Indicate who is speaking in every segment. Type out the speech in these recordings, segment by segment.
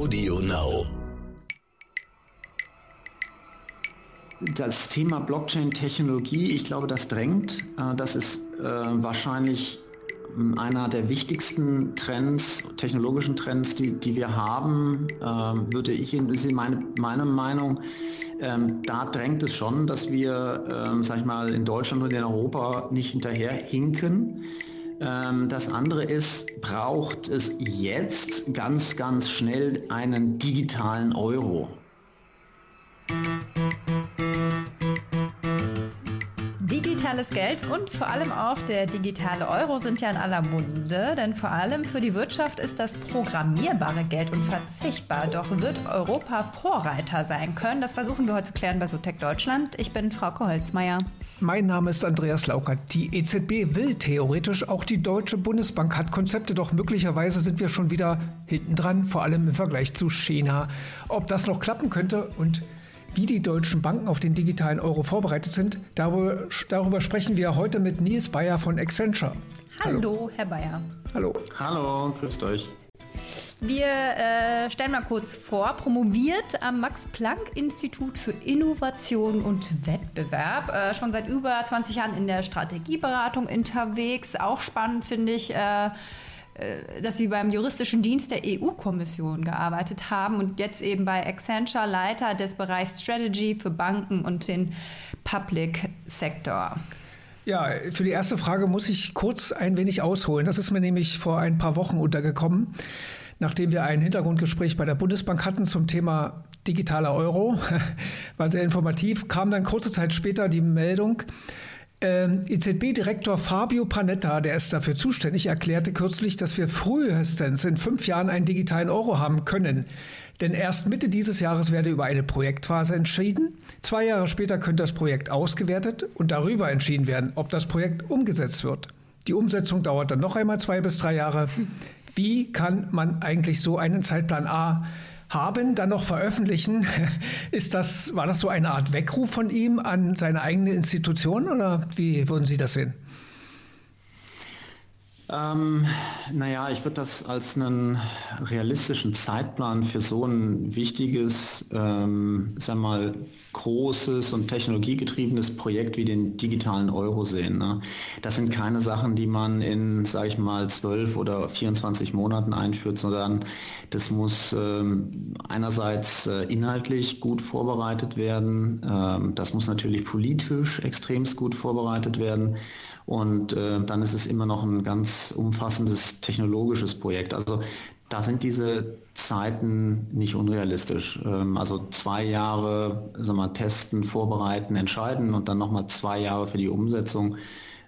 Speaker 1: Audio Now.
Speaker 2: Das Thema Blockchain-Technologie, ich glaube, das drängt. Äh, das ist äh, wahrscheinlich ähm, einer der wichtigsten Trends, technologischen Trends, die, die wir haben, ähm, würde ich, ist meine, meine Meinung, ähm, da drängt es schon, dass wir, ähm, sag ich mal, in Deutschland und in Europa nicht hinterher hinken. Ähm, das andere ist, braucht es jetzt ganz, ganz schnell einen digitalen Euro.
Speaker 3: Digitales Geld und vor allem auch der digitale Euro sind ja in aller Munde, denn vor allem für die Wirtschaft ist das programmierbare Geld unverzichtbar. Doch wird Europa Vorreiter sein können? Das versuchen wir heute zu klären bei Sotec Deutschland. Ich bin Frauke Holzmeier.
Speaker 4: Mein Name ist Andreas Laukert. Die EZB will theoretisch, auch die Deutsche Bundesbank hat Konzepte, doch möglicherweise sind wir schon wieder hinten dran, vor allem im Vergleich zu China. Ob das noch klappen könnte und wie die deutschen Banken auf den digitalen Euro vorbereitet sind, darüber, darüber sprechen wir heute mit Nils Bayer von Accenture.
Speaker 3: Hallo, Hallo. Herr Bayer.
Speaker 2: Hallo. Hallo, grüßt euch.
Speaker 3: Wir äh, stellen mal kurz vor, promoviert am Max-Planck-Institut für Innovation und Wettbewerb, äh, schon seit über 20 Jahren in der Strategieberatung unterwegs. Auch spannend finde ich, äh, dass Sie beim juristischen Dienst der EU-Kommission gearbeitet haben und jetzt eben bei Accenture Leiter des Bereichs Strategy für Banken und den Public Sector.
Speaker 4: Ja, für die erste Frage muss ich kurz ein wenig ausholen. Das ist mir nämlich vor ein paar Wochen untergekommen, nachdem wir ein Hintergrundgespräch bei der Bundesbank hatten zum Thema digitaler Euro. War sehr informativ. Kam dann kurze Zeit später die Meldung, ähm, EZB-Direktor Fabio Panetta, der ist dafür zuständig, erklärte kürzlich, dass wir frühestens in fünf Jahren einen digitalen Euro haben können. Denn erst Mitte dieses Jahres werde über eine Projektphase entschieden. Zwei Jahre später könnte das Projekt ausgewertet und darüber entschieden werden, ob das Projekt umgesetzt wird. Die Umsetzung dauert dann noch einmal zwei bis drei Jahre. Wie kann man eigentlich so einen Zeitplan A haben, dann noch veröffentlichen. Ist das, war das so eine Art Weckruf von ihm an seine eigene Institution oder wie würden Sie das sehen?
Speaker 2: Ähm, naja, ich würde das als einen realistischen Zeitplan für so ein wichtiges, ähm, sag mal, großes und technologiegetriebenes Projekt wie den digitalen Euro sehen. Ne? Das sind keine Sachen, die man in, sage ich mal, zwölf oder 24 Monaten einführt, sondern das muss ähm, einerseits äh, inhaltlich gut vorbereitet werden, ähm, das muss natürlich politisch extremst gut vorbereitet werden. Und äh, dann ist es immer noch ein ganz umfassendes technologisches Projekt. Also da sind diese Zeiten nicht unrealistisch. Ähm, also zwei Jahre sag mal, testen, vorbereiten, entscheiden und dann nochmal zwei Jahre für die Umsetzung.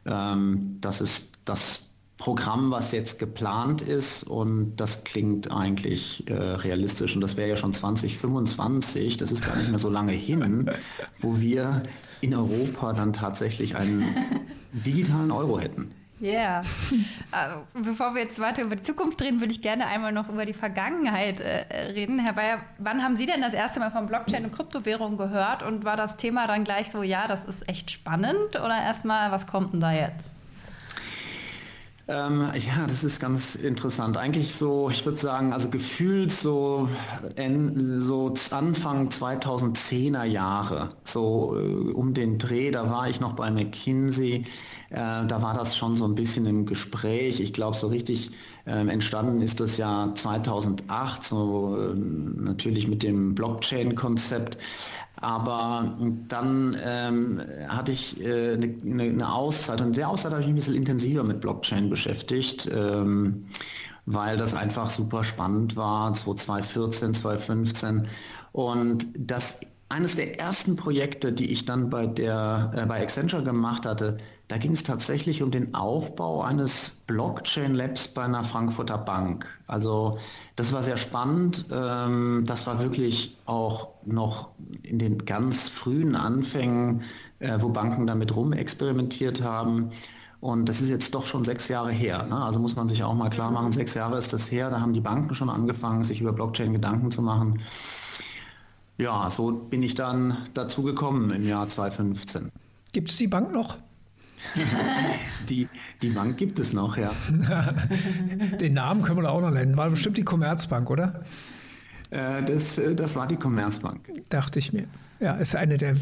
Speaker 2: Ähm, das ist das Programm, was jetzt geplant ist und das klingt eigentlich äh, realistisch und das wäre ja schon 2025, das ist gar nicht mehr so lange hin, wo wir in Europa dann tatsächlich einen digitalen Euro hätten.
Speaker 3: Ja, yeah. also, bevor wir jetzt weiter über die Zukunft reden, würde ich gerne einmal noch über die Vergangenheit äh, reden. Herr Bayer, wann haben Sie denn das erste Mal von Blockchain und Kryptowährung gehört und war das Thema dann gleich so, ja, das ist echt spannend oder erstmal, was kommt denn da jetzt?
Speaker 2: Ähm, ja, das ist ganz interessant. Eigentlich so, ich würde sagen, also gefühlt so, en, so Anfang 2010er Jahre, so äh, um den Dreh, da war ich noch bei McKinsey, äh, da war das schon so ein bisschen im Gespräch. Ich glaube, so richtig äh, entstanden ist das Jahr 2008, so äh, natürlich mit dem Blockchain-Konzept. Aber dann ähm, hatte ich äh, eine, eine, Auszeit und in der Auszeit habe ich mich ein bisschen intensiver mit Blockchain beschäftigt, ähm, weil das einfach super spannend war, 2014, 2015. Und das eines der ersten Projekte, die ich dann bei der äh, bei Accenture gemacht hatte, da ging es tatsächlich um den Aufbau eines Blockchain Labs bei einer Frankfurter Bank. Also das war sehr spannend. Ähm, das war wirklich auch noch in den ganz frühen Anfängen, äh, wo Banken damit rumexperimentiert haben. Und das ist jetzt doch schon sechs Jahre her. Ne? Also muss man sich auch mal klar machen, sechs Jahre ist das her. Da haben die Banken schon angefangen, sich über Blockchain Gedanken zu machen. Ja, so bin ich dann dazu gekommen im Jahr 2015.
Speaker 4: Gibt es die Bank noch?
Speaker 2: Die, die Bank gibt es noch, ja.
Speaker 4: Den Namen können wir auch noch nennen. War bestimmt die Commerzbank, oder?
Speaker 2: Äh, das, das war die Commerzbank.
Speaker 4: Dachte ich mir. Ja, ist eine der,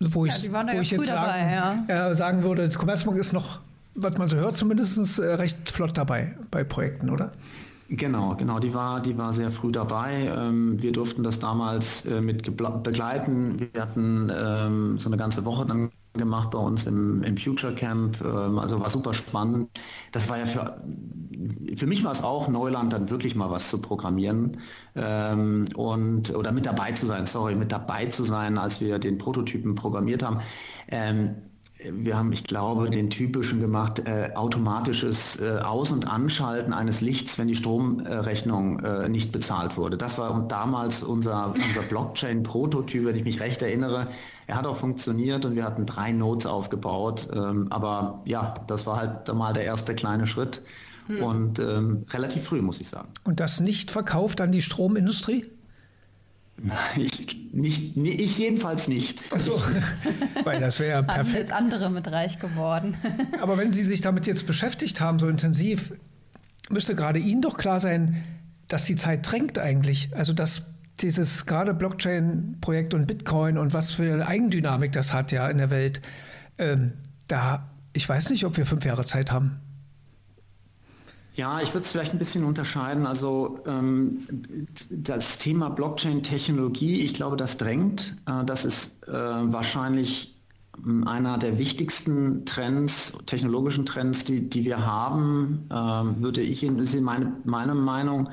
Speaker 4: wo ich,
Speaker 3: ja,
Speaker 4: wo ich jetzt sagen,
Speaker 3: dabei,
Speaker 4: ja. sagen würde, die Commerzbank ist noch, was man so hört, zumindest äh, recht flott dabei bei Projekten, oder?
Speaker 2: Genau, genau, die war, die war sehr früh dabei. Ähm, wir durften das damals äh, mit begleiten. Wir hatten ähm, so eine ganze Woche dann gemacht bei uns im, im Future Camp. Ähm, also war super spannend. Das war ja für, für mich war es auch Neuland, dann wirklich mal was zu programmieren und oder mit dabei zu sein, sorry, mit dabei zu sein, als wir den Prototypen programmiert haben wir haben, ich glaube, den typischen gemacht, äh, automatisches äh, Aus- und Anschalten eines Lichts, wenn die Stromrechnung äh, nicht bezahlt wurde. Das war damals unser, unser Blockchain-Prototyp, wenn ich mich recht erinnere. Er hat auch funktioniert und wir hatten drei Nodes aufgebaut. Ähm, aber ja, das war halt mal der erste kleine Schritt. Hm. Und ähm, relativ früh, muss ich sagen.
Speaker 4: Und das nicht verkauft an die Stromindustrie?
Speaker 2: Ich, nicht, ich jedenfalls nicht.
Speaker 4: Also, weil das wäre perfekt. Haben
Speaker 3: jetzt andere mit reich geworden.
Speaker 4: Aber wenn Sie sich damit jetzt beschäftigt haben, so intensiv, müsste gerade Ihnen doch klar sein, dass die Zeit drängt eigentlich. Also dass dieses gerade Blockchain-Projekt und Bitcoin und was für eine Eigendynamik das hat ja in der Welt, ähm, da, ich weiß nicht, ob wir fünf Jahre Zeit haben.
Speaker 2: Ja, ich würde es vielleicht ein bisschen unterscheiden. Also ähm, das Thema Blockchain-Technologie, ich glaube, das drängt. Äh, das ist äh, wahrscheinlich ähm, einer der wichtigsten Trends, technologischen Trends, die, die wir haben, äh, würde ich, ist meine, meine Meinung.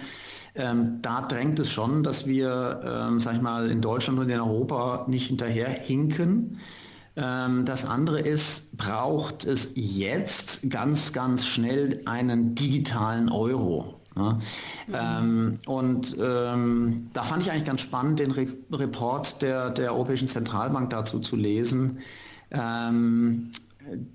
Speaker 2: Ähm, da drängt es schon, dass wir, ähm, sag ich mal, in Deutschland und in Europa nicht hinterher hinken. Ähm, das andere ist, braucht es jetzt ganz, ganz schnell einen digitalen Euro. Ja. Mhm. Ähm, und ähm, da fand ich eigentlich ganz spannend, den Re Report der, der Europäischen Zentralbank dazu zu lesen. Ähm,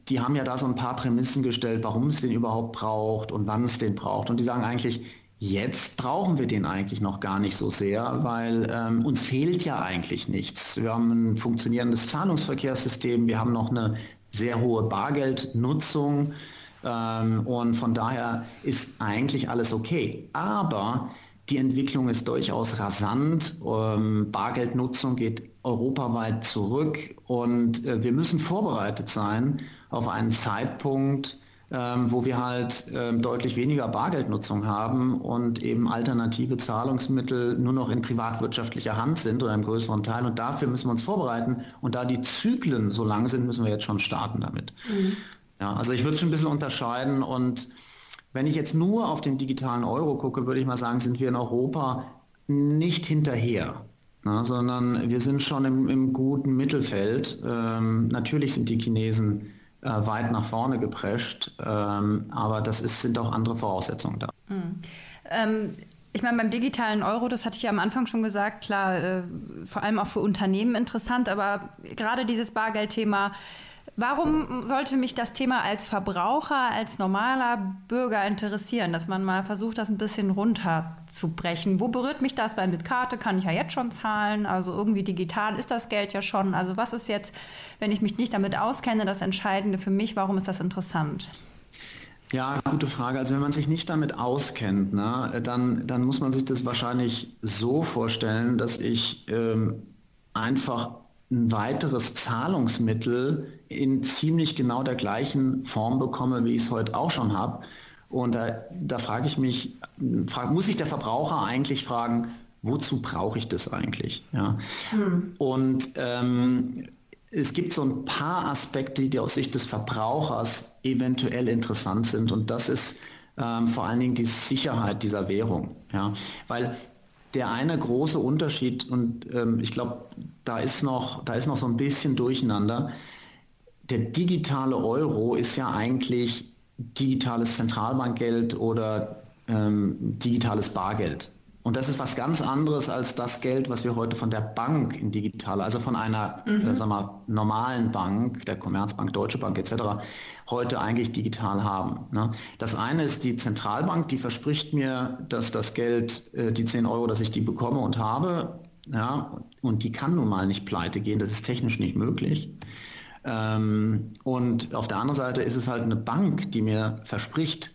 Speaker 2: die haben ja da so ein paar Prämissen gestellt, warum es den überhaupt braucht und wann es den braucht. Und die sagen eigentlich, Jetzt brauchen wir den eigentlich noch gar nicht so sehr, weil ähm, uns fehlt ja eigentlich nichts. Wir haben ein funktionierendes Zahlungsverkehrssystem, wir haben noch eine sehr hohe Bargeldnutzung ähm, und von daher ist eigentlich alles okay. Aber die Entwicklung ist durchaus rasant. Ähm, Bargeldnutzung geht europaweit zurück und äh, wir müssen vorbereitet sein auf einen Zeitpunkt, ähm, wo wir halt ähm, deutlich weniger Bargeldnutzung haben und eben alternative Zahlungsmittel nur noch in privatwirtschaftlicher Hand sind oder einem größeren Teil. Und dafür müssen wir uns vorbereiten. Und da die Zyklen so lang sind, müssen wir jetzt schon starten damit. Mhm. Ja, also ich würde schon ein bisschen unterscheiden. Und wenn ich jetzt nur auf den digitalen Euro gucke, würde ich mal sagen, sind wir in Europa nicht hinterher. Na, sondern wir sind schon im, im guten Mittelfeld. Ähm, natürlich sind die Chinesen äh, weit nach vorne geprescht. Ähm, aber das ist, sind auch andere Voraussetzungen da. Mhm.
Speaker 3: Ähm ich meine, beim digitalen Euro, das hatte ich ja am Anfang schon gesagt, klar, äh, vor allem auch für Unternehmen interessant, aber gerade dieses Bargeldthema Warum sollte mich das Thema als Verbraucher, als normaler Bürger interessieren, dass man mal versucht, das ein bisschen runterzubrechen? Wo berührt mich das? Weil mit Karte kann ich ja jetzt schon zahlen, also irgendwie digital ist das Geld ja schon. Also was ist jetzt, wenn ich mich nicht damit auskenne, das Entscheidende für mich? Warum ist das interessant?
Speaker 2: Ja, gute Frage. Also wenn man sich nicht damit auskennt, ne, dann, dann muss man sich das wahrscheinlich so vorstellen, dass ich ähm, einfach ein weiteres Zahlungsmittel in ziemlich genau der gleichen Form bekomme, wie ich es heute auch schon habe. Und da, da frage ich mich, frag, muss sich der Verbraucher eigentlich fragen, wozu brauche ich das eigentlich? Ja. Hm. Und ähm, es gibt so ein paar Aspekte, die aus Sicht des Verbrauchers eventuell interessant sind. Und das ist ähm, vor allen Dingen die Sicherheit dieser Währung. Ja. Weil der eine große Unterschied, und ähm, ich glaube, da ist noch, da ist noch so ein bisschen Durcheinander. Der digitale Euro ist ja eigentlich digitales Zentralbankgeld oder ähm, digitales Bargeld. Und das ist was ganz anderes als das Geld, was wir heute von der Bank in digital, also von einer mhm. äh, sagen wir, normalen Bank, der Commerzbank, Deutsche Bank etc., heute eigentlich digital haben. Ne? Das eine ist die Zentralbank, die verspricht mir, dass das Geld, äh, die 10 Euro, dass ich die bekomme und habe, ja, und die kann nun mal nicht pleite gehen, das ist technisch nicht möglich. Ähm, und auf der anderen Seite ist es halt eine Bank, die mir verspricht,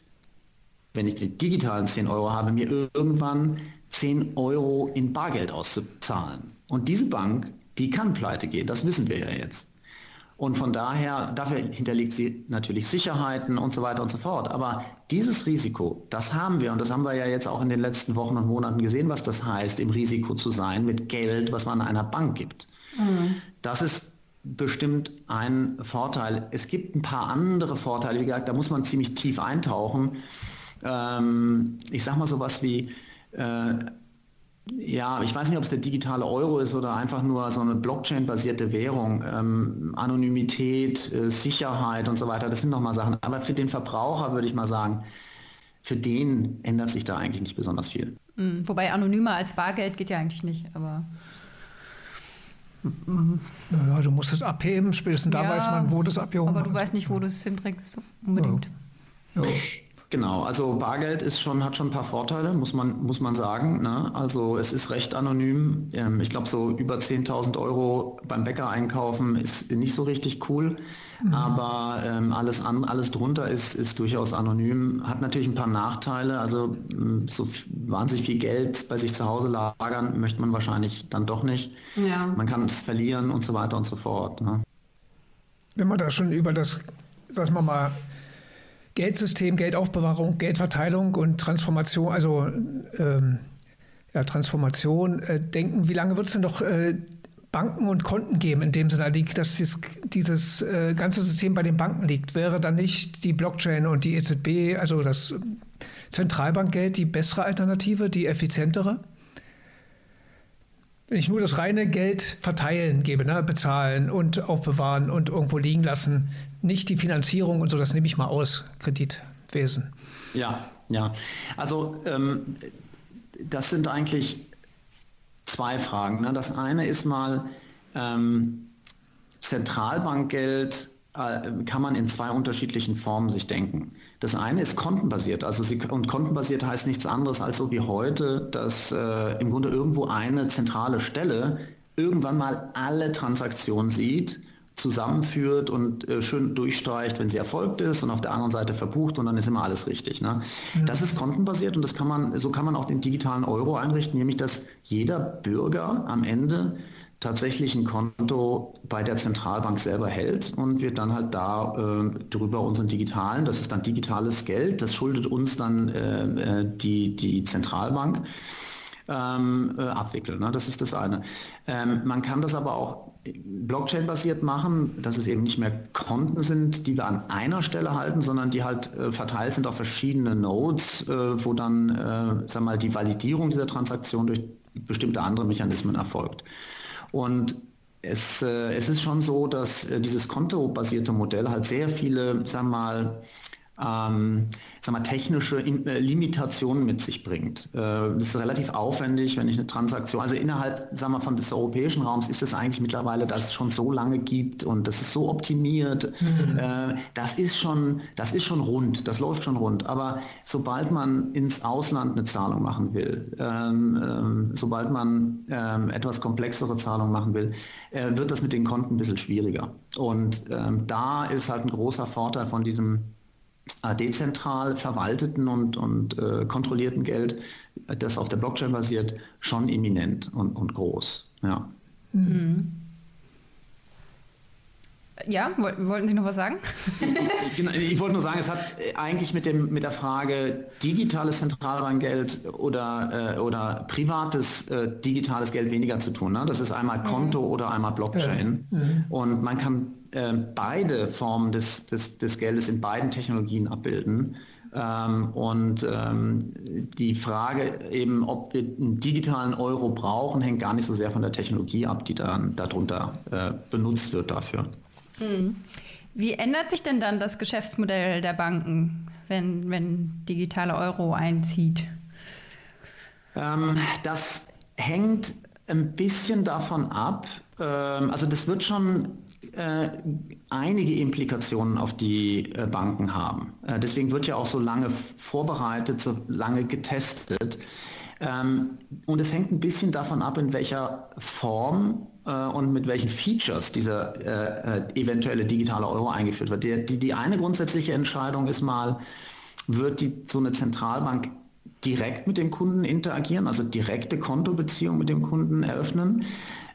Speaker 2: wenn ich die digitalen 10 Euro habe, mir irgendwann 10 Euro in Bargeld auszuzahlen. Und diese Bank, die kann pleite gehen, das wissen wir ja jetzt. Und von daher, dafür hinterlegt sie natürlich Sicherheiten und so weiter und so fort. Aber dieses Risiko, das haben wir und das haben wir ja jetzt auch in den letzten Wochen und Monaten gesehen, was das heißt, im Risiko zu sein mit Geld, was man einer Bank gibt. Mhm. Das ist bestimmt ein Vorteil. Es gibt ein paar andere Vorteile, wie gesagt, da muss man ziemlich tief eintauchen. Ähm, ich sage mal sowas wie, äh, ja, ich weiß nicht, ob es der digitale Euro ist oder einfach nur so eine Blockchain-basierte Währung. Ähm, Anonymität, äh, Sicherheit und so weiter, das sind nochmal Sachen. Aber für den Verbraucher würde ich mal sagen, für den ändert sich da eigentlich nicht besonders viel.
Speaker 3: Mhm, wobei anonymer als Bargeld geht ja eigentlich nicht, aber.
Speaker 4: Ja, du musst es abheben, spätestens ja, da weiß man, wo das abgehoben
Speaker 3: Aber du weißt nicht, wo du es hinbringst, unbedingt. Ja. Ja.
Speaker 2: Genau, also Bargeld ist schon, hat schon ein paar Vorteile, muss man, muss man sagen. Ne? Also es ist recht anonym. Ähm, ich glaube, so über 10.000 Euro beim Bäcker einkaufen ist nicht so richtig cool. Mhm. Aber ähm, alles, an, alles drunter ist, ist durchaus anonym. Hat natürlich ein paar Nachteile. Also so wahnsinnig viel Geld bei sich zu Hause lagern möchte man wahrscheinlich dann doch nicht. Ja. Man kann es verlieren und so weiter und so fort. Ne?
Speaker 4: Wenn man da schon über das, sagen wir mal, Geldsystem, Geldaufbewahrung, Geldverteilung und Transformation, also ähm, ja, Transformation äh, denken, wie lange wird es denn noch äh, Banken und Konten geben, in dem Sinne, dass dieses, dieses äh, ganze System bei den Banken liegt? Wäre dann nicht die Blockchain und die EZB, also das Zentralbankgeld, die bessere Alternative, die effizientere? Wenn ich nur das reine Geld verteilen gebe, ne, bezahlen und aufbewahren und irgendwo liegen lassen, nicht die Finanzierung und so, das nehme ich mal aus, Kreditwesen.
Speaker 2: Ja, ja. Also ähm, das sind eigentlich zwei Fragen. Ne? Das eine ist mal ähm, Zentralbankgeld kann man in zwei unterschiedlichen Formen sich denken. Das eine ist kontenbasiert. Also sie, und kontenbasiert heißt nichts anderes als so wie heute, dass äh, im Grunde irgendwo eine zentrale Stelle irgendwann mal alle Transaktionen sieht zusammenführt und äh, schön durchstreicht, wenn sie erfolgt ist und auf der anderen Seite verbucht und dann ist immer alles richtig. Ne? Mhm. Das ist kontenbasiert und das kann man, so kann man auch den digitalen Euro einrichten, nämlich dass jeder Bürger am Ende tatsächlich ein Konto bei der Zentralbank selber hält und wir dann halt da äh, drüber unseren digitalen, das ist dann digitales Geld, das schuldet uns dann äh, äh die, die Zentralbank ähm, äh, abwickeln. Ne? Das ist das eine. Ähm, man kann das aber auch Blockchain-basiert machen, dass es eben nicht mehr Konten sind, die wir an einer Stelle halten, sondern die halt äh, verteilt sind auf verschiedene Nodes, äh, wo dann äh, sag mal, die Validierung dieser Transaktion durch bestimmte andere Mechanismen erfolgt. Und es, äh, es ist schon so, dass äh, dieses kontobasierte Modell halt sehr viele, sagen wir mal, ähm, sag mal, technische äh, Limitationen mit sich bringt. Äh, das ist relativ aufwendig, wenn ich eine Transaktion, also innerhalb sagen wir, von des europäischen Raums ist es eigentlich mittlerweile, dass es schon so lange gibt und das ist so optimiert. Mhm. Äh, das ist schon, das ist schon rund, das läuft schon rund. Aber sobald man ins Ausland eine Zahlung machen will, ähm, ähm, sobald man ähm, etwas komplexere Zahlungen machen will, äh, wird das mit den Konten ein bisschen schwieriger. Und ähm, da ist halt ein großer Vorteil von diesem dezentral verwalteten und, und äh, kontrollierten Geld, das auf der Blockchain basiert, schon eminent und, und groß. Ja. Mhm.
Speaker 3: Ja, wollten Sie noch was sagen?
Speaker 2: Genau, ich wollte nur sagen, es hat eigentlich mit, dem, mit der Frage digitales Zentralbankgeld oder, äh, oder privates äh, digitales Geld weniger zu tun. Ne? Das ist einmal. Konto mhm. oder einmal Blockchain. Mhm. Und man kann beide Formen des, des, des Geldes in beiden Technologien abbilden. Ähm, und ähm, die Frage eben, ob wir einen digitalen Euro brauchen, hängt gar nicht so sehr von der Technologie ab, die dann darunter äh, benutzt wird dafür.
Speaker 3: Hm. Wie ändert sich denn dann das Geschäftsmodell der Banken, wenn, wenn digitaler Euro einzieht?
Speaker 2: Ähm, das hängt ein bisschen davon ab. Ähm, also das wird schon äh, einige Implikationen auf die äh, Banken haben. Äh, deswegen wird ja auch so lange vorbereitet, so lange getestet. Ähm, und es hängt ein bisschen davon ab, in welcher Form äh, und mit welchen Features dieser äh, eventuelle digitale Euro eingeführt wird. Die, die, die, eine grundsätzliche Entscheidung ist mal, wird die, so eine Zentralbank direkt mit dem Kunden interagieren, also direkte Kontobeziehungen mit dem Kunden eröffnen,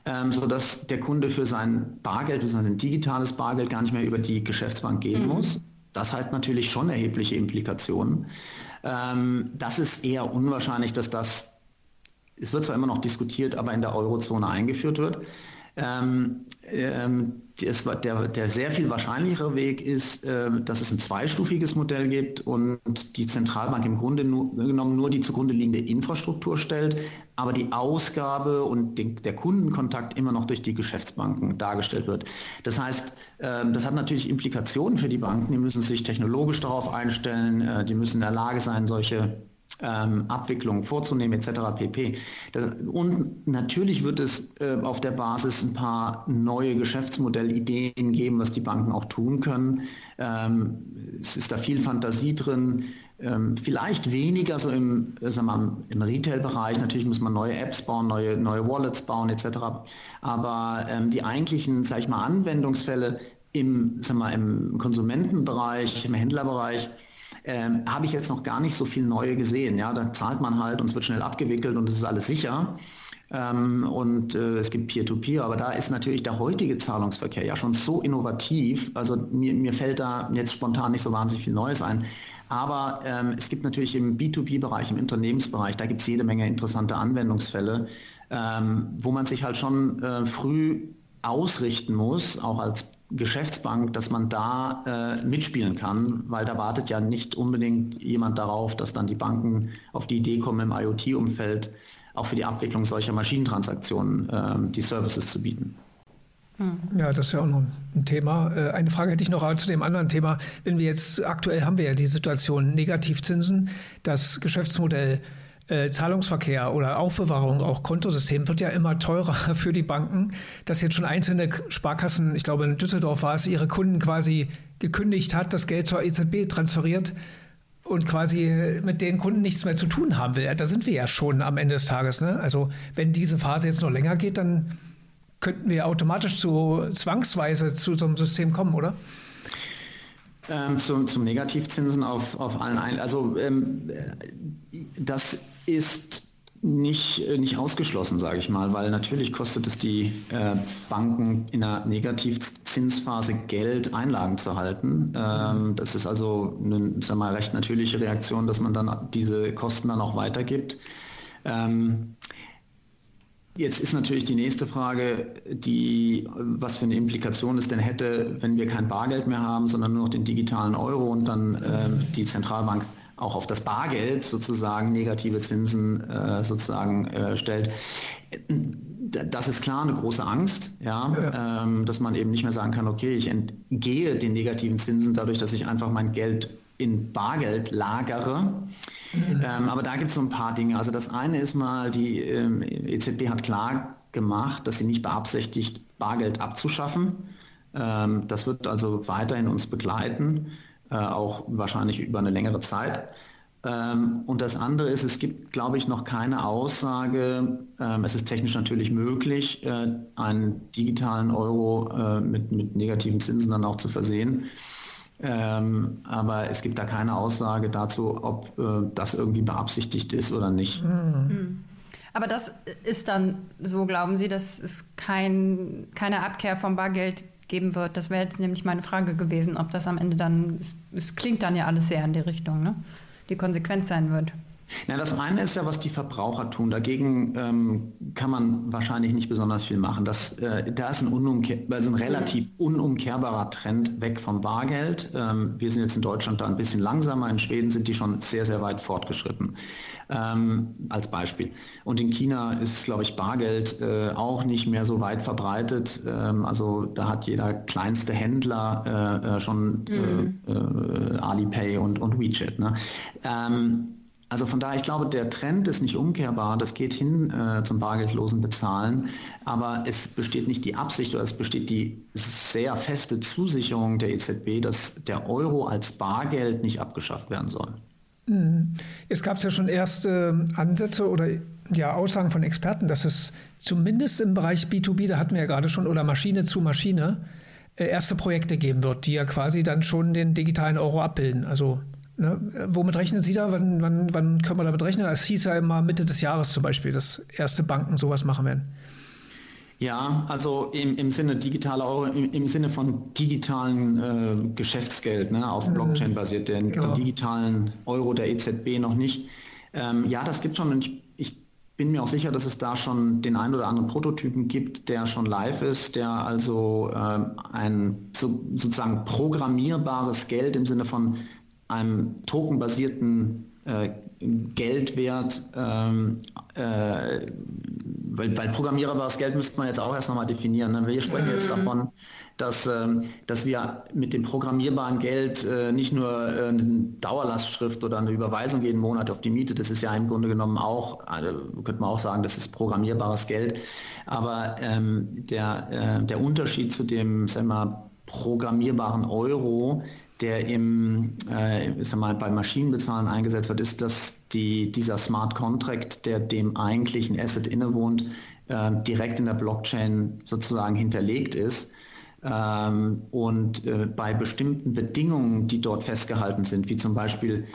Speaker 2: ähm, sodass der Kunde für sein Bargeld, beziehungsweise ein digitales Bargeld gar nicht mehr über die Geschäftsbank gehen mhm. muss. Das hat natürlich schon erhebliche Implikationen. Ähm, das ist eher unwahrscheinlich, dass das, es wird zwar immer noch diskutiert, aber in der Eurozone eingeführt wird. Ähm, ähm, das, der, der, sehr viel wahrscheinlichere Weg ist, äh, dass es ein zweistufiges Modell gibt und die Zentralbank im Grunde nur, genommen nur die zugrunde liegende Infrastruktur stellt, aber die Ausgabe und den, der Kundenkontakt immer noch durch die Geschäftsbanken dargestellt wird. Das heißt, äh, das hat natürlich Implikationen für die Banken. Die müssen sich technologisch darauf einstellen, äh, die müssen in der Lage sein, solche ähm, Abwicklung vorzunehmen etc. pp. Das, und natürlich wird es äh, auf der Basis ein paar neue Geschäftsmodellideen geben, was die Banken auch tun können. Ähm, es ist da viel Fantasie drin. Ähm, vielleicht weniger so im, im Retail-Bereich. Natürlich muss man neue Apps bauen, neue, neue Wallets bauen etc. Aber ähm, die eigentlichen, sage ich mal, Anwendungsfälle im, sag mal, im Konsumentenbereich, im Händlerbereich, ähm, habe ich jetzt noch gar nicht so viel Neue gesehen. Ja, da zahlt man halt und es wird schnell abgewickelt und es ist alles sicher. Ähm, und äh, es gibt Peer-to-Peer, -Peer, aber da ist natürlich der heutige Zahlungsverkehr ja schon so innovativ. Also mir, mir fällt da jetzt spontan nicht so wahnsinnig viel Neues ein. Aber ähm, es gibt natürlich im B2B-Bereich, im Unternehmensbereich, da gibt es jede Menge interessante Anwendungsfälle, ähm, wo man sich halt schon äh, früh ausrichten muss, auch als Geschäftsbank, dass man da äh, mitspielen kann, weil da wartet ja nicht unbedingt jemand darauf, dass dann die Banken auf die Idee kommen, im IoT-Umfeld auch für die Abwicklung solcher Maschinentransaktionen äh, die Services zu bieten.
Speaker 4: Hm. Ja, das ist ja auch noch ein Thema. Äh, eine Frage hätte ich noch zu dem anderen Thema. Wenn wir jetzt, aktuell haben wir ja die Situation Negativzinsen, das Geschäftsmodell äh, Zahlungsverkehr oder Aufbewahrung, auch Kontosystem wird ja immer teurer für die Banken, dass jetzt schon einzelne Sparkassen, ich glaube in Düsseldorf war es, ihre Kunden quasi gekündigt hat, das Geld zur EZB transferiert und quasi mit den Kunden nichts mehr zu tun haben will. Da sind wir ja schon am Ende des Tages. Ne? Also wenn diese Phase jetzt noch länger geht, dann könnten wir automatisch zu zwangsweise zu so einem System kommen, oder?
Speaker 2: Ähm, zum, zum Negativzinsen auf, auf allen ein. Also ähm, das ist nicht, äh, nicht ausgeschlossen, sage ich mal, weil natürlich kostet es die äh, Banken in einer Negativzinsphase Geld, Einlagen zu halten. Ähm, das ist also eine mal, recht natürliche Reaktion, dass man dann diese Kosten dann auch weitergibt. Ähm, Jetzt ist natürlich die nächste Frage, die, was für eine Implikation es denn hätte, wenn wir kein Bargeld mehr haben, sondern nur noch den digitalen Euro und dann äh, die Zentralbank auch auf das Bargeld sozusagen negative Zinsen äh, sozusagen äh, stellt. Das ist klar eine große Angst, ja, ja. Ähm, dass man eben nicht mehr sagen kann, okay, ich entgehe den negativen Zinsen dadurch, dass ich einfach mein Geld in Bargeld lagere. Ähm, aber da gibt es so ein paar Dinge. Also das eine ist mal, die ähm, EZB hat klar gemacht, dass sie nicht beabsichtigt, Bargeld abzuschaffen. Ähm, das wird also weiterhin uns begleiten. Äh, auch wahrscheinlich über eine längere Zeit. Ähm, und das andere ist, es gibt, glaube ich, noch keine Aussage, ähm, es ist technisch natürlich möglich, äh, einen digitalen Euro äh, mit, mit negativen Zinsen dann auch zu versehen. Ähm, aber es gibt da keine Aussage dazu, ob das irgendwie beabsichtigt ist oder nicht. Mhm.
Speaker 3: Aber das ist dann so, glauben Sie, dass es kein, keine Abkehr vom Bargeld geben wird. Das wäre jetzt nämlich meine Frage gewesen, ob das am Ende dann, es, es klingt dann ja alles sehr in die Richtung, ne? die Konsequenz sein wird.
Speaker 2: Na, das eine ist ja, was die Verbraucher tun. Dagegen ähm, kann man wahrscheinlich nicht besonders viel machen. Das, äh, da ist ein, unumkehr, also ein relativ unumkehrbarer Trend weg vom Bargeld. Ähm, wir sind jetzt in Deutschland da ein bisschen langsamer. In Schweden sind die schon sehr, sehr weit fortgeschritten. Ähm, als Beispiel. Und in China ist, glaube ich, Bargeld äh, auch nicht mehr so weit verbreitet. Ähm, also da hat jeder kleinste Händler äh, äh schon mhm. Äh, Alipay und, und WeChat. Ne? Also von daher, ich glaube, der Trend ist nicht umkehrbar. Das geht hin äh, zum bargeldlosen Bezahlen. Aber es besteht nicht die Absicht oder es besteht die sehr feste Zusicherung der EZB, dass der Euro als Bargeld nicht abgeschafft werden soll.
Speaker 4: Mhm. Es gab ja schon erste Ansätze oder ja, Aussagen von Experten, dass es zumindest im Bereich B2B, da hatten wir ja gerade schon, oder Maschine zu Maschine, äh, erste Projekte geben wird, die ja quasi dann schon den digitalen Euro abbilden. Also Ne? Womit rechnen Sie da? Wann, wann, wann können wir damit rechnen? Es hieß ja immer Mitte des Jahres zum Beispiel, dass erste Banken sowas machen werden.
Speaker 2: Ja, also im, im Sinne digitaler Euro, im, im Sinne von digitalen äh, Geschäftsgeld, ne, auf mhm. Blockchain basiert, den, genau. den, digitalen Euro der EZB noch nicht. Ähm, ja, das gibt schon und ich, ich bin mir auch sicher, dass es da schon den einen oder anderen Prototypen gibt, der schon live ist, der also äh, ein so, sozusagen programmierbares Geld im Sinne von einem tokenbasierten äh, Geldwert, ähm, äh, weil, weil programmierbares Geld müsste man jetzt auch erst nochmal definieren. Ne? Wir sprechen jetzt mhm. davon, dass, ähm, dass wir mit dem programmierbaren Geld äh, nicht nur äh, eine Dauerlastschrift oder eine Überweisung jeden Monat auf die Miete, das ist ja im Grunde genommen auch, also könnte man auch sagen, das ist programmierbares Geld. Aber ähm, der, äh, der Unterschied zu dem, sagen wir mal, programmierbaren Euro der im, äh, sag mal, bei Maschinenbezahlen eingesetzt wird, ist, dass die, dieser Smart Contract, der dem eigentlichen Asset innewohnt, äh, direkt in der Blockchain sozusagen hinterlegt ist. Ähm, und äh, bei bestimmten Bedingungen, die dort festgehalten sind, wie zum Beispiel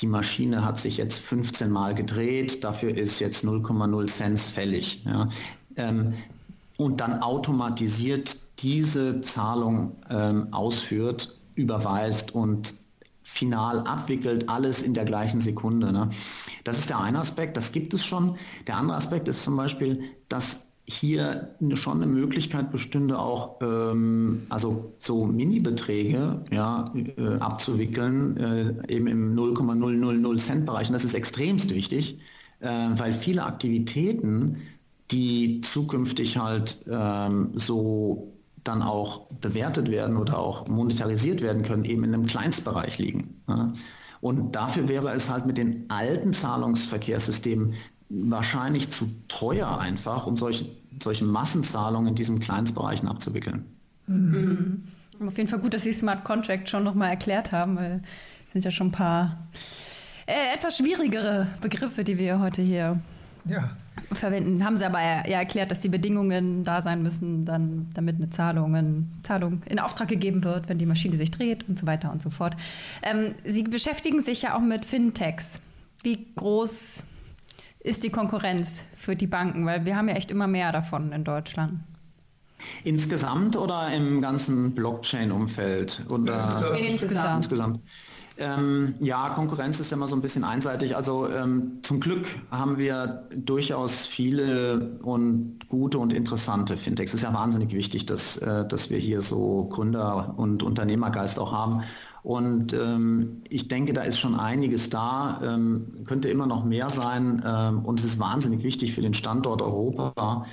Speaker 2: die Maschine hat sich jetzt 15 Mal gedreht, dafür ist jetzt 0,0 Cent fällig. Ja. Ähm, und dann automatisiert diese Zahlung ähm, ausführt, überweist und final abwickelt, alles in der gleichen Sekunde. Ne? Das ist der eine Aspekt, das gibt es schon. Der andere Aspekt ist zum Beispiel, dass hier schon eine Möglichkeit bestünde, auch ähm, also so Mini-Beträge ja, äh, abzuwickeln, äh, eben im 0,000 Cent Bereich. Und das ist extremst wichtig, äh, weil viele Aktivitäten, die zukünftig halt ähm, so dann auch bewertet werden oder auch monetarisiert werden können, eben in einem Kleinstbereich liegen. Und dafür wäre es halt mit den alten Zahlungsverkehrssystemen wahrscheinlich zu teuer einfach, um solche, solche Massenzahlungen in diesen Kleinstbereichen abzuwickeln.
Speaker 3: Mhm. Auf jeden Fall gut, dass Sie Smart Contract schon nochmal erklärt haben, weil es sind ja schon ein paar äh, etwas schwierigere Begriffe, die wir heute hier ja verwenden. Haben sie aber ja, erklärt, dass die Bedingungen da sein müssen, dann, damit eine Zahlung, Zahlung in Auftrag gegeben wird, wenn die Maschine sich dreht und so weiter und so fort. Ähm, sie beschäftigen sich ja auch mit Fintechs. Wie groß ist die Konkurrenz für die Banken? Weil wir haben ja echt immer mehr davon in Deutschland.
Speaker 2: Insgesamt oder im ganzen Blockchain-Umfeld?
Speaker 3: Insgesamt. Insgesamt.
Speaker 2: Insgesamt. Ähm, ja, Konkurrenz ist immer so ein bisschen einseitig. Also ähm, zum Glück haben wir durchaus viele und gute und interessante Fintechs. Es ist ja wahnsinnig wichtig, dass, äh, dass wir hier so Gründer- und Unternehmergeist auch haben. Und ähm, ich denke, da ist schon einiges da, ähm, könnte immer noch mehr sein. Ähm, und es ist wahnsinnig wichtig für den Standort Europa,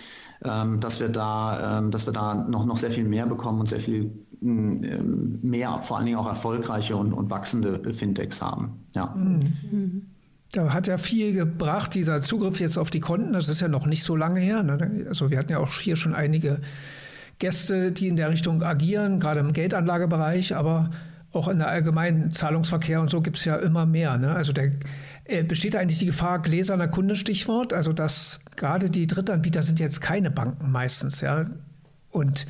Speaker 2: ähm, dass wir da, ähm, dass wir da noch, noch sehr viel mehr bekommen und sehr viel mehr, vor allen Dingen auch erfolgreiche und, und wachsende Fintechs haben. Ja. Mhm.
Speaker 4: Da hat ja viel gebracht, dieser Zugriff jetzt auf die Konten. Das ist ja noch nicht so lange her. Ne? Also wir hatten ja auch hier schon einige Gäste, die in der Richtung agieren, gerade im Geldanlagebereich, aber auch in der allgemeinen Zahlungsverkehr und so gibt es ja immer mehr. Ne? Also der, äh, besteht eigentlich die Gefahr gläserner Kundenstichwort, also dass gerade die Drittanbieter sind jetzt keine Banken meistens, ja. Und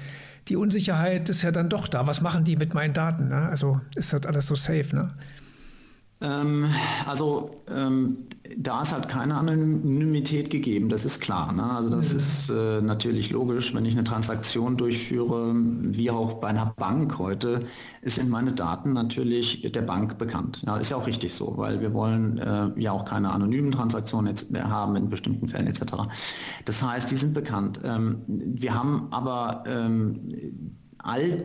Speaker 4: die Unsicherheit ist ja dann doch da. Was machen die mit meinen Daten? Ne? Also ist das alles so safe? Ne?
Speaker 2: Ähm, also ähm, da ist halt keine Anonymität gegeben, das ist klar. Ne? Also das mhm. ist äh, natürlich logisch, wenn ich eine Transaktion durchführe, wie auch bei einer Bank heute, sind meine Daten natürlich der Bank bekannt. Ja, ist ja auch richtig so, weil wir wollen äh, ja auch keine anonymen Transaktionen mehr haben in bestimmten Fällen etc. Das heißt, die sind bekannt. Ähm, wir haben aber ähm, all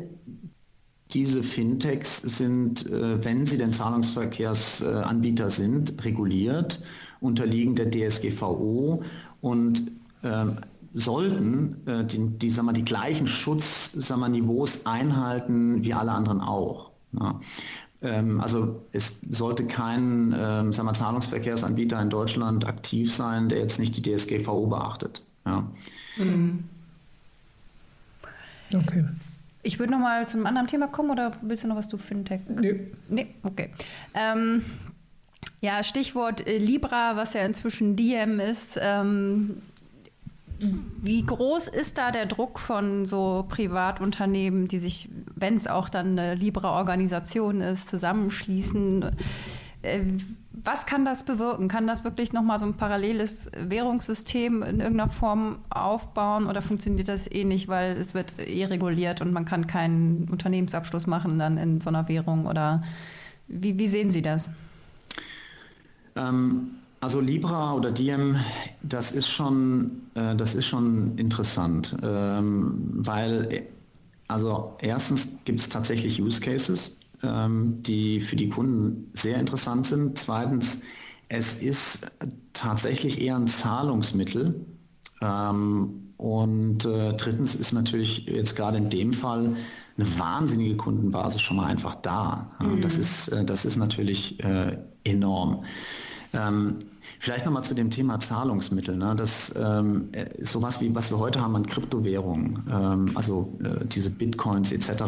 Speaker 2: diese Fintechs sind, äh, wenn sie denn Zahlungsverkehrsanbieter sind, reguliert, unterliegen der DSGVO und ähm, sollten äh, die, die, sag mal, die gleichen Schutzniveaus einhalten wie alle anderen auch. Ja. Ähm, also es sollte kein ähm, sag mal, Zahlungsverkehrsanbieter in Deutschland aktiv sein, der jetzt nicht die DSGVO beachtet. Ja. Mhm.
Speaker 3: Okay. Ich würde noch mal zu einem anderen Thema kommen oder willst du noch was zu Fintech?
Speaker 4: Nee.
Speaker 3: Nee, okay. Ähm, ja, Stichwort äh, Libra, was ja inzwischen Diem ist. Ähm, wie groß ist da der Druck von so Privatunternehmen, die sich, wenn es auch dann eine Libra-Organisation ist, zusammenschließen? Äh, was kann das bewirken? Kann das wirklich nochmal so ein paralleles Währungssystem in irgendeiner Form aufbauen oder funktioniert das eh nicht, weil es wird eh reguliert und man kann keinen Unternehmensabschluss machen dann in so einer Währung oder wie, wie sehen Sie das?
Speaker 2: Ähm, also Libra oder Diem, das ist schon, äh, das ist schon interessant, ähm, weil also erstens gibt es tatsächlich Use Cases, die für die Kunden sehr interessant sind. Zweitens, es ist tatsächlich eher ein Zahlungsmittel. Ähm, und äh, drittens ist natürlich jetzt gerade in dem Fall eine wahnsinnige Kundenbasis schon mal einfach da. Mhm. Das, ist, äh, das ist natürlich äh, enorm. Vielleicht nochmal zu dem Thema Zahlungsmittel. Ne? Das ähm, ist sowas wie, was wir heute haben an Kryptowährungen, ähm, also äh, diese Bitcoins etc.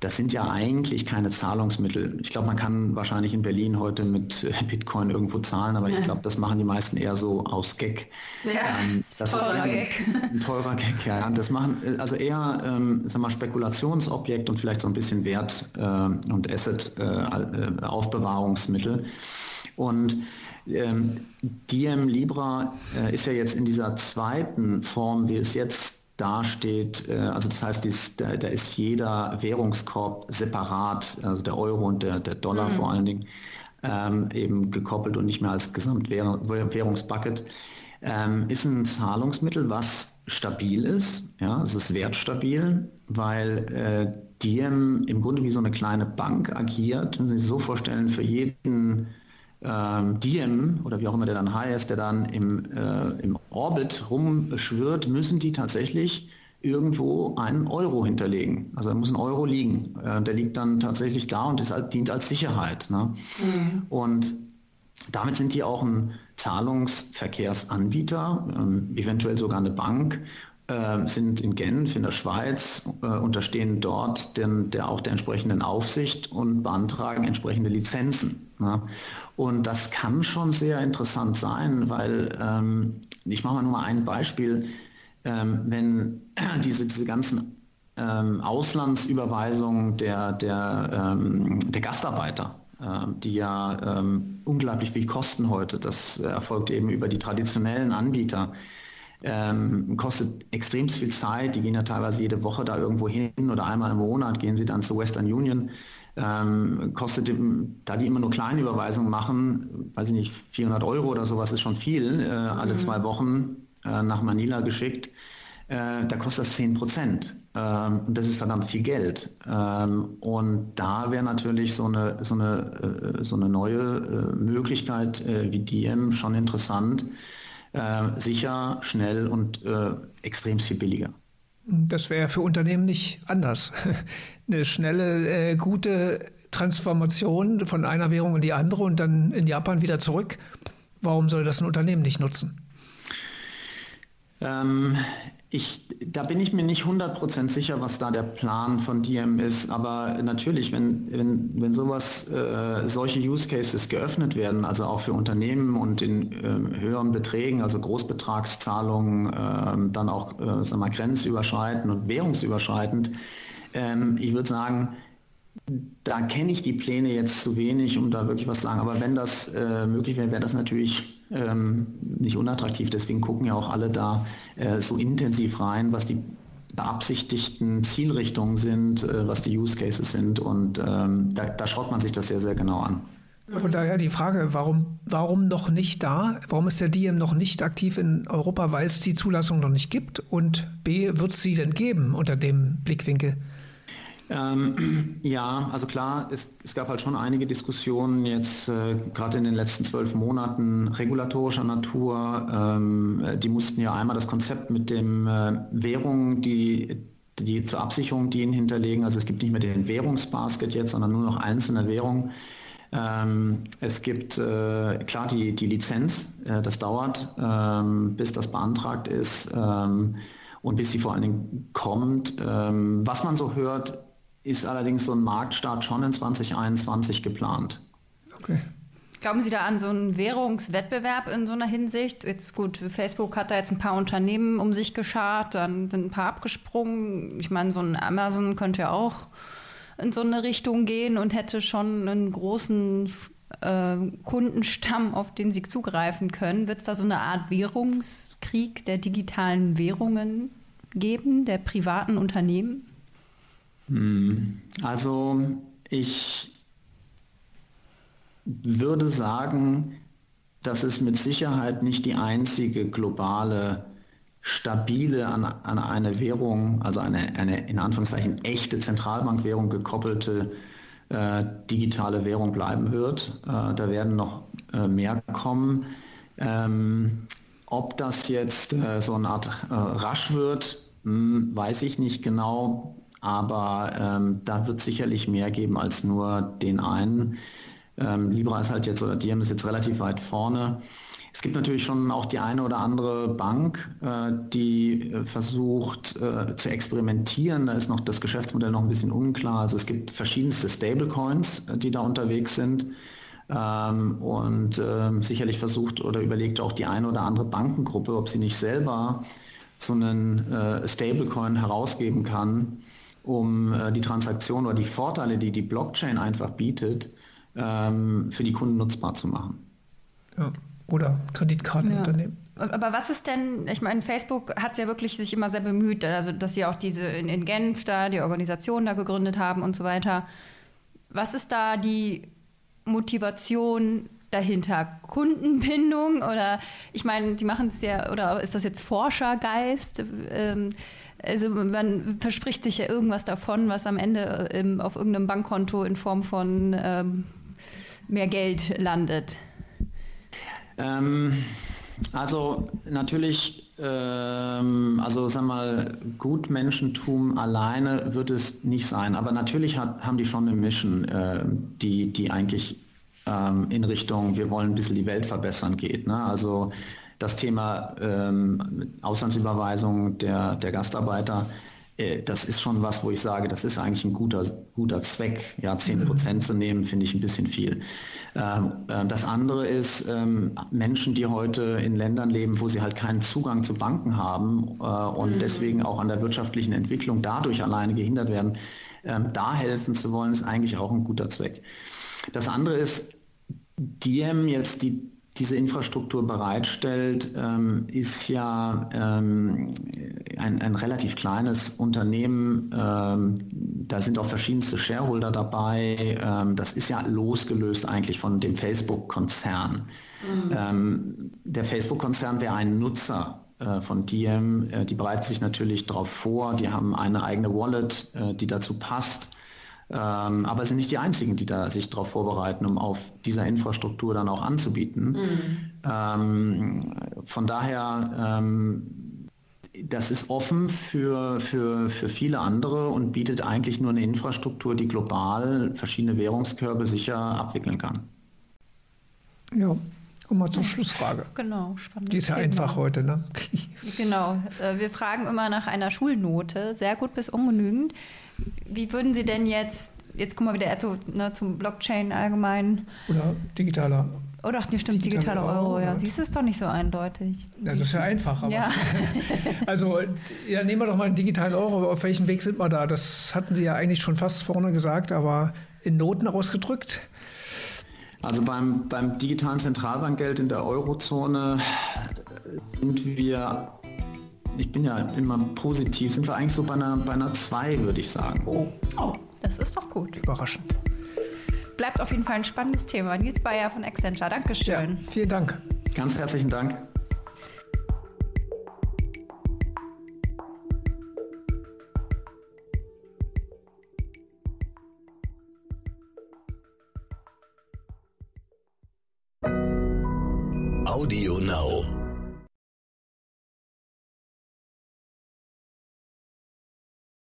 Speaker 2: Das sind ja eigentlich keine Zahlungsmittel. Ich glaube, man kann wahrscheinlich in Berlin heute mit äh, Bitcoin irgendwo zahlen, aber ja. ich glaube, das machen die meisten eher so aus Gag. Ja, ähm, das teurer ist Gag. Ein teurer Gag, ja. Das machen äh, also eher, ähm, sag mal, Spekulationsobjekt und vielleicht so ein bisschen Wert äh, und Asset-Aufbewahrungsmittel. Äh, und ähm, Diem Libra äh, ist ja jetzt in dieser zweiten Form, wie es jetzt dasteht, äh, also das heißt, dies, da, da, ist jeder Währungskorb separat, also der Euro und der, der Dollar mhm. vor allen Dingen, ähm, eben gekoppelt und nicht mehr als Gesamtwährungsbucket, ähm, ist ein Zahlungsmittel, was stabil ist, ja, es ist wertstabil, weil äh, Diem im Grunde wie so eine kleine Bank agiert, wenn Sie sich so vorstellen, für jeden ähm, Diem oder wie auch immer der dann heißt, der dann im, äh, im Orbit rumschwirrt, müssen die tatsächlich irgendwo einen Euro hinterlegen. Also da muss ein Euro liegen. Äh, der liegt dann tatsächlich da und ist, dient als Sicherheit. Ne? Mhm. Und damit sind die auch ein Zahlungsverkehrsanbieter, ähm, eventuell sogar eine Bank, äh, sind in Genf in der Schweiz, äh, unterstehen dort den, der, auch der entsprechenden Aufsicht und beantragen entsprechende Lizenzen. Ne? Und das kann schon sehr interessant sein, weil ähm, ich mache mal nur mal ein Beispiel. Ähm, wenn diese, diese ganzen ähm, Auslandsüberweisungen der, der, ähm, der Gastarbeiter, äh, die ja ähm, unglaublich viel kosten heute, das erfolgt eben über die traditionellen Anbieter, ähm, kostet extrem viel Zeit. Die gehen ja teilweise jede Woche da irgendwo hin oder einmal im Monat gehen sie dann zu Western Union ähm, kostet, da die immer nur kleine Überweisungen machen, weiß ich nicht, 400 Euro oder sowas ist schon viel, äh, alle mhm. zwei Wochen äh, nach Manila geschickt, äh, da kostet das 10 Prozent. Ähm, und das ist verdammt viel Geld. Ähm, und da wäre natürlich so eine, so eine, äh, so eine neue äh, Möglichkeit äh, wie DM schon interessant, sicher, schnell und extrem viel billiger.
Speaker 4: Das wäre für Unternehmen nicht anders. eine schnelle, äh, gute Transformation von einer Währung in die andere und dann in Japan wieder zurück. Warum soll das ein Unternehmen nicht nutzen?
Speaker 2: Ähm, ich, da bin ich mir nicht 100% sicher, was da der Plan von Diem ist. Aber natürlich, wenn, wenn, wenn sowas, äh, solche Use Cases geöffnet werden, also auch für Unternehmen und in äh, höheren Beträgen, also Großbetragszahlungen, äh, dann auch äh, sagen wir, grenzüberschreitend und währungsüberschreitend, ähm, ich würde sagen, da kenne ich die Pläne jetzt zu wenig, um da wirklich was zu sagen. Aber wenn das äh, möglich wäre, wäre das natürlich ähm, nicht unattraktiv. Deswegen gucken ja auch alle da äh, so intensiv rein, was die beabsichtigten Zielrichtungen sind, äh, was die Use Cases sind. Und ähm, da, da, schaut man sich das sehr, sehr genau an.
Speaker 4: Und daher die Frage, warum, warum noch nicht da? Warum ist der Diem noch nicht aktiv in Europa? Weil es die Zulassung noch nicht gibt. Und B, wird es sie denn geben unter dem Blickwinkel?
Speaker 2: Ähm, ja, also klar, es, es, gab halt schon einige Diskussionen jetzt äh, gerade in den letzten zwölf Monaten regulatorischer Natur. Ähm, die mussten ja einmal das Konzept mit dem äh, Währung, die, die zur Absicherung dienen, hinterlegen. Also es gibt nicht mehr den Währungsbasket jetzt, sondern nur noch einzelne Währungen. Ähm, es gibt äh, klar die, die Lizenz, äh, das dauert, ähm, bis das beantragt ist ähm, und bis sie vor allen Dingen kommt. Ähm, was man so hört, ist allerdings so ein Marktstart schon in 2021 geplant.
Speaker 3: Okay. Glauben Sie da an so einen Währungswettbewerb in so einer Hinsicht? Jetzt gut, Facebook hat da jetzt ein paar Unternehmen um sich geschart, dann sind ein paar abgesprungen. Ich meine, so ein Amazon könnte ja auch in so eine Richtung gehen und hätte schon einen großen äh, Kundenstamm, auf den sie zugreifen können. Wird es da so eine Art Währungskrieg der digitalen Währungen geben, der privaten Unternehmen?
Speaker 2: Hm, also ich würde sagen, das ist mit Sicherheit nicht die einzige globale stabile an, an eine Währung, also eine, eine in Anführungszeichen echte Zentralbankwährung gekoppelte äh, digitale Währung bleiben wird. Äh, da werden noch äh, mehr kommen. Ähm, ob das jetzt äh, so eine Art äh, Rasch wird, mh, hm, weiß ich nicht genau, aber ähm, da wird sicherlich mehr geben als nur den einen. Ähm, Libra ist halt jetzt, oder Diem ist jetzt relativ weit vorne. Es gibt natürlich schon auch die eine oder andere Bank, äh, die äh, versucht äh, zu experimentieren. Da ist noch das Geschäftsmodell noch ein bisschen unklar. Also es gibt verschiedenste Stablecoins, die da unterwegs sind. Ähm, und ähm, sicherlich versucht oder überlegt auch die eine oder andere Bankengruppe, ob sie nicht selber so einen Stablecoin herausgeben kann, um die Transaktion oder die Vorteile, die die Blockchain einfach bietet, ähm, für die Kunden nutzbar zu machen.
Speaker 4: Ja oder Kreditkartenunternehmen.
Speaker 3: Ja. Aber was ist denn, ich meine, Facebook hat ja wirklich sich immer sehr bemüht, also dass sie auch diese in, in Genf da, die Organisation da gegründet haben und so weiter. Was ist da die Motivation dahinter? Kundenbindung oder ich meine, die machen es ja, oder ist das jetzt Forschergeist? Ähm, also man verspricht sich ja irgendwas davon, was am Ende ähm, auf irgendeinem Bankkonto in Form von ähm, mehr Geld landet.
Speaker 2: Ähm, also natürlich, ähm, also sag mal, Gutmenschentum alleine wird es nicht sein, aber natürlich hat, haben die schon eine Mission, äh, die, die eigentlich ähm, in Richtung, wir wollen ein bisschen die Welt verbessern geht. Ne? Also das Thema ähm, Auslandsüberweisung der, der Gastarbeiter äh, das ist schon was, wo ich sage, das ist eigentlich ein guter, guter Zweck. Ja, 10 Prozent zu nehmen, finde ich ein bisschen viel. Ähm, äh, das andere ist, ähm, Menschen, die heute in Ländern leben, wo sie halt keinen Zugang zu Banken haben äh, und mhm. deswegen auch an der wirtschaftlichen Entwicklung dadurch alleine gehindert werden, ähm, da helfen zu wollen, ist eigentlich auch ein guter Zweck. Das andere ist, Diem jetzt die diese Infrastruktur bereitstellt, ähm, ist ja ähm, ein, ein, relativ kleines Unternehmen. Ähm, da sind auch verschiedenste Shareholder dabei. Ähm, das ist ja losgelöst eigentlich von dem Facebook-Konzern. Mhm. Ähm, der Facebook-Konzern wäre ein Nutzer äh, von Diem. Äh, die bereiten sich natürlich darauf vor. Die haben eine eigene Wallet, äh, die dazu passt. Ähm, aber es sind nicht die einzigen, die da sich darauf vorbereiten, um auf dieser Infrastruktur dann auch anzubieten. Mhm. Ähm, von daher, ähm, das ist offen für, für, für viele andere und bietet eigentlich nur eine Infrastruktur, die global verschiedene Währungskörbe sicher abwickeln kann.
Speaker 4: Ja, Kommen wir zur Schlussfrage.
Speaker 3: Genau, spannend.
Speaker 4: Die ist ja Thema. einfach heute, ne?
Speaker 3: genau. Äh, wir fragen immer nach einer Schulnote, sehr gut bis ungenügend. Wie würden Sie denn jetzt, jetzt kommen wir wieder zu, ne, zum Blockchain allgemein.
Speaker 4: Oder digitaler
Speaker 3: oder ach, nee, stimmt, digitaler digitale Euro, Euro, ja. Siehst du, ist doch nicht so eindeutig.
Speaker 4: Ja, das ist ja einfach.
Speaker 3: Aber ja.
Speaker 4: also, ja, nehmen wir doch mal einen digitalen Euro. Auf welchem Weg sind wir da? Das hatten Sie ja eigentlich schon fast vorne gesagt, aber in Noten ausgedrückt.
Speaker 2: Also beim, beim digitalen Zentralbankgeld in der Eurozone sind wir ich bin ja immer positiv, sind wir eigentlich so bei einer, bei einer 2, würde ich sagen.
Speaker 3: Oh. oh, das ist doch gut.
Speaker 4: Überraschend.
Speaker 3: Bleibt auf jeden Fall ein spannendes Thema. Nils Bayer von Accenture, Dankeschön.
Speaker 4: Ja, vielen Dank.
Speaker 2: Ganz herzlichen Dank.
Speaker 1: Audio Now.